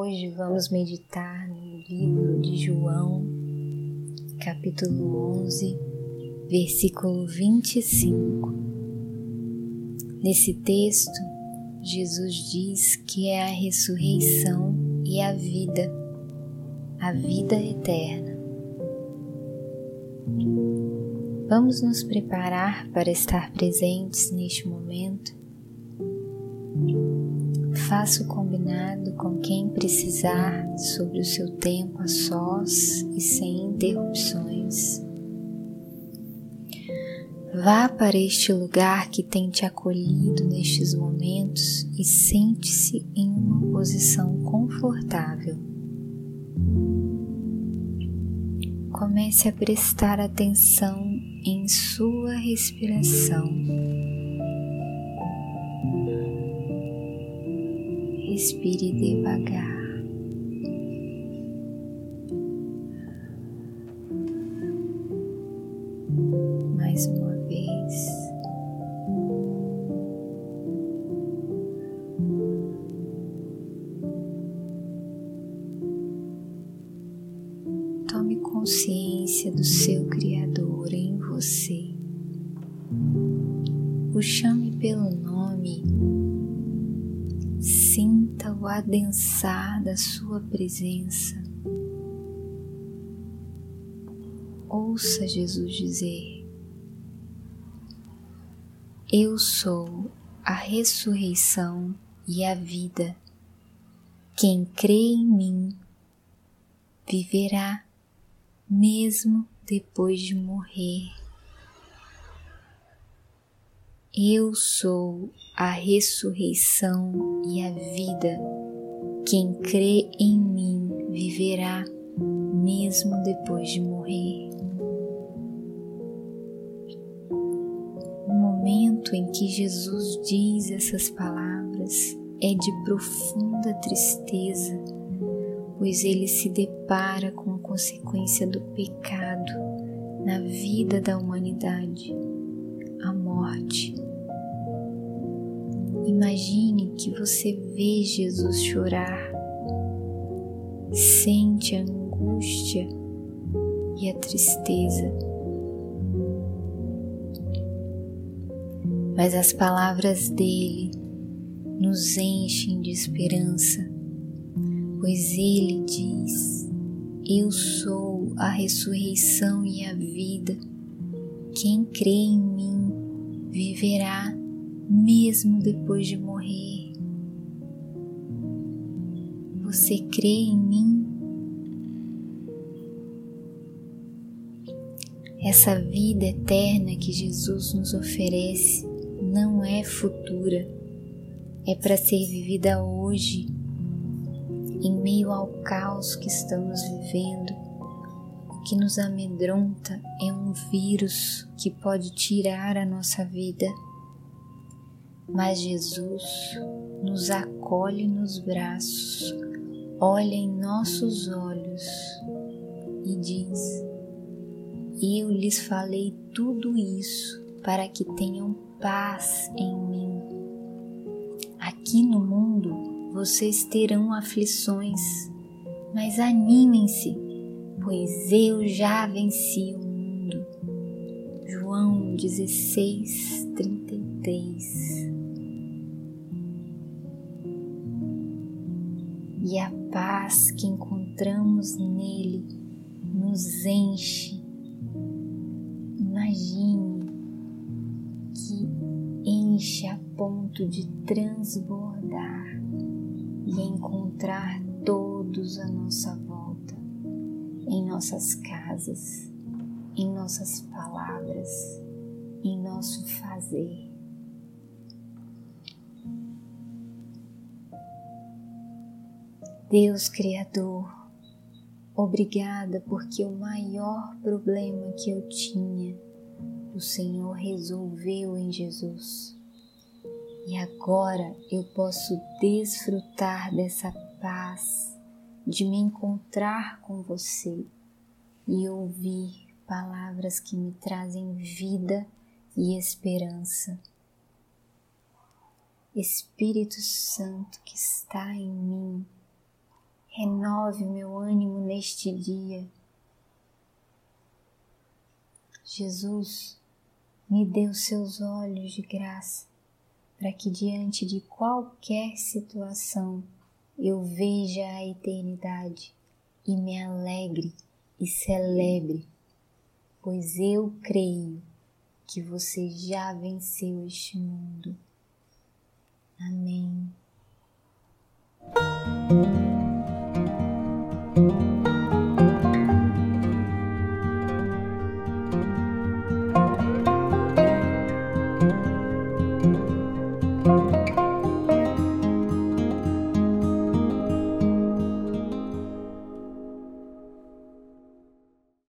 Hoje vamos meditar no livro de João, capítulo 11, versículo 25. Nesse texto, Jesus diz que é a ressurreição e a vida, a vida eterna. Vamos nos preparar para estar presentes neste momento Faça o combinado com quem precisar sobre o seu tempo a sós e sem interrupções. Vá para este lugar que tem te acolhido nestes momentos e sente-se em uma posição confortável. Comece a prestar atenção em sua respiração. Respire devagar. Mais uma vez. Tome consciência do seu Criador em você. O chame pelo nome Sinta o adensar da Sua presença. Ouça Jesus dizer: Eu sou a ressurreição e a vida. Quem crê em mim viverá, mesmo depois de morrer. Eu sou a ressurreição e a vida. Quem crê em mim viverá, mesmo depois de morrer. O momento em que Jesus diz essas palavras é de profunda tristeza, pois ele se depara com a consequência do pecado na vida da humanidade, morte. Imagine que você vê Jesus chorar, sente a angústia e a tristeza. Mas as palavras dele nos enchem de esperança, pois ele diz: Eu sou a ressurreição e a vida. Quem crê em mim viverá mesmo depois de morrer. Você crê em mim? Essa vida eterna que Jesus nos oferece não é futura, é para ser vivida hoje, em meio ao caos que estamos vivendo. Que nos amedronta é um vírus que pode tirar a nossa vida mas Jesus nos acolhe nos braços, olha em nossos olhos e diz: Eu lhes falei tudo isso para que tenham paz em mim. Aqui no mundo vocês terão aflições, mas animem-se, pois eu já venci o mundo. João 16, 33 e a paz que encontramos nele nos enche. Imagine que enche a ponto de transbordar e encontrar todos à nossa volta, em nossas casas, em nossas palavras, em nosso fazer. Deus Criador, obrigada porque o maior problema que eu tinha, o Senhor resolveu em Jesus. E agora eu posso desfrutar dessa paz, de me encontrar com você e ouvir palavras que me trazem vida e esperança. Espírito Santo que está em mim, renove meu ânimo neste dia. Jesus, me dê os seus olhos de graça para que diante de qualquer situação eu veja a eternidade e me alegre e celebre, pois eu creio que você já venceu este mundo. Amém.